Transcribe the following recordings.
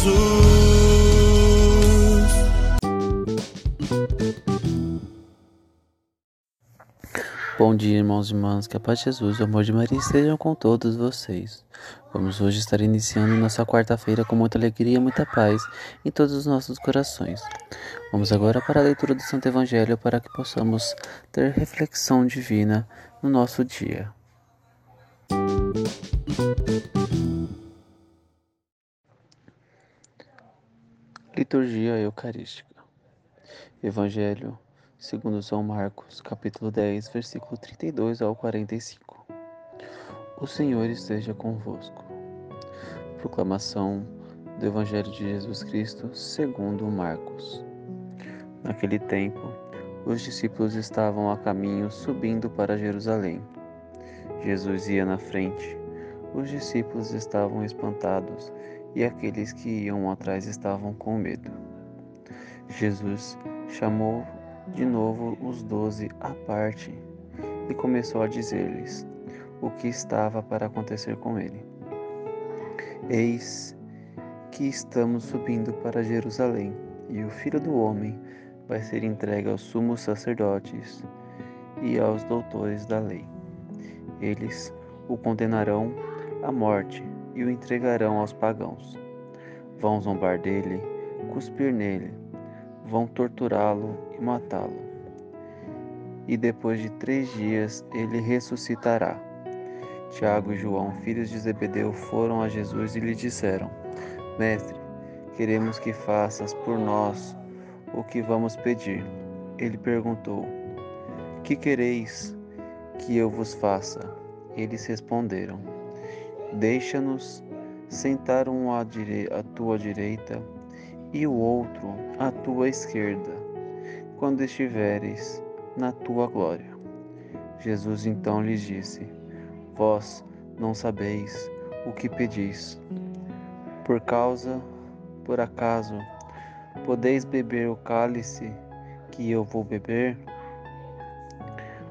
Jesus. Bom dia, irmãos e irmãs, que a paz de Jesus e o amor de Maria estejam com todos vocês. Vamos hoje estar iniciando nossa quarta-feira com muita alegria e muita paz em todos os nossos corações. Vamos agora para a leitura do Santo Evangelho para que possamos ter reflexão divina no nosso dia. Liturgia Eucarística Evangelho segundo São Marcos, capítulo 10, versículo 32 ao 45. O Senhor esteja convosco. Proclamação do Evangelho de Jesus Cristo, segundo Marcos. Naquele tempo, os discípulos estavam a caminho subindo para Jerusalém. Jesus ia na frente. Os discípulos estavam espantados e aqueles que iam atrás estavam com medo. Jesus chamou de novo os doze à parte e começou a dizer-lhes o que estava para acontecer com ele. Eis que estamos subindo para Jerusalém, e o filho do homem vai ser entregue aos sumos sacerdotes e aos doutores da lei. Eles o condenarão à morte e o entregarão aos pagãos. Vão zombar dele, cuspir nele, vão torturá-lo e matá-lo. E depois de três dias ele ressuscitará. Tiago e João, filhos de Zebedeu, foram a Jesus e lhe disseram: Mestre, queremos que faças por nós o que vamos pedir. Ele perguntou: Que quereis que eu vos faça? Eles responderam: Deixa-nos sentar um à, à tua direita e o outro à tua esquerda, quando estiveres na tua glória. Jesus então lhes disse: Vós não sabeis o que pedis. Por causa, por acaso, podeis beber o cálice que eu vou beber?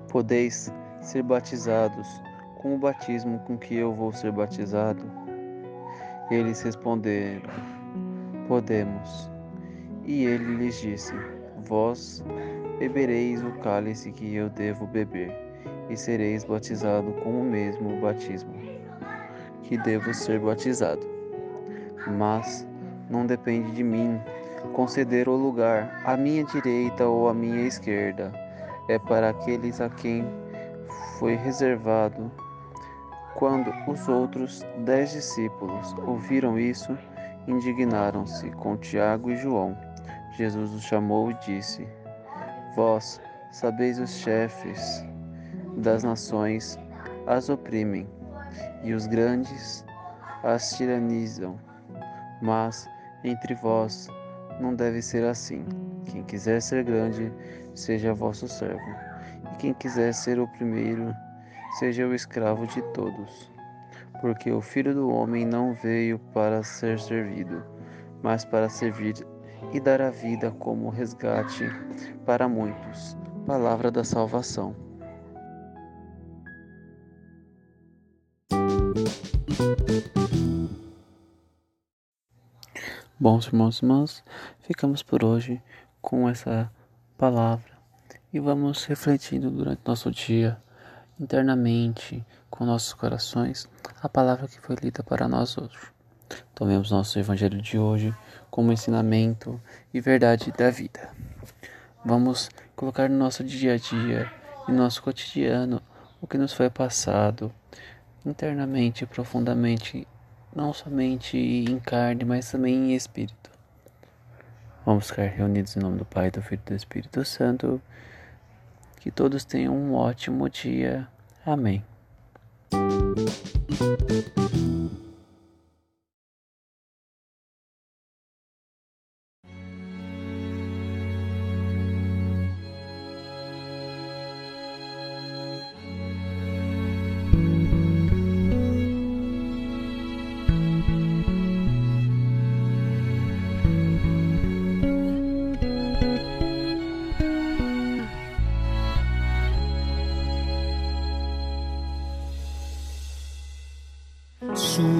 Podeis ser batizados com o batismo com que eu vou ser batizado? Eles responderam: Podemos. E ele lhes disse: Vós bebereis o cálice que eu devo beber, e sereis batizado com o mesmo batismo que devo ser batizado. Mas não depende de mim conceder o lugar à minha direita ou à minha esquerda. É para aqueles a quem foi reservado. Quando os outros dez discípulos ouviram isso, indignaram-se com Tiago e João. Jesus os chamou e disse: Vós sabeis os chefes das nações as oprimem, e os grandes as tiranizam. Mas entre vós não deve ser assim. Quem quiser ser grande, seja vosso servo, e quem quiser ser o primeiro, seja o escravo de todos. Porque o Filho do Homem não veio para ser servido, mas para servir e dar a vida como resgate para muitos. Palavra da salvação. Bons irmãos e irmãs, ficamos por hoje com essa palavra e vamos refletindo durante nosso dia, internamente, com nossos corações, a palavra que foi lida para nós hoje. Tomemos nosso Evangelho de hoje como ensinamento e verdade da vida. Vamos colocar no nosso dia a dia e nosso cotidiano o que nos foi passado internamente e profundamente, não somente em carne, mas também em espírito. Vamos ficar reunidos em nome do Pai, do Filho e do Espírito Santo. Que todos tenham um ótimo dia. Amém.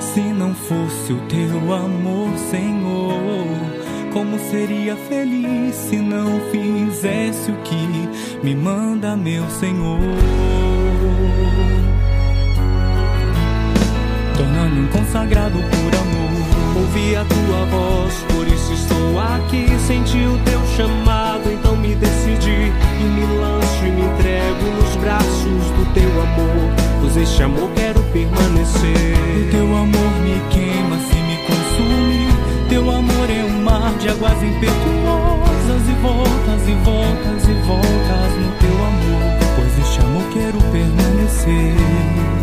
Se não fosse o teu amor, Senhor, como seria feliz se não fizesse o que me manda, meu Senhor? Tornando-me um consagrado por amor. Ouvi a tua voz, por isso estou aqui. Senti o teu chamado, voltas impetuosas e voltas e voltas e voltas no teu amor, pois este amor quero permanecer.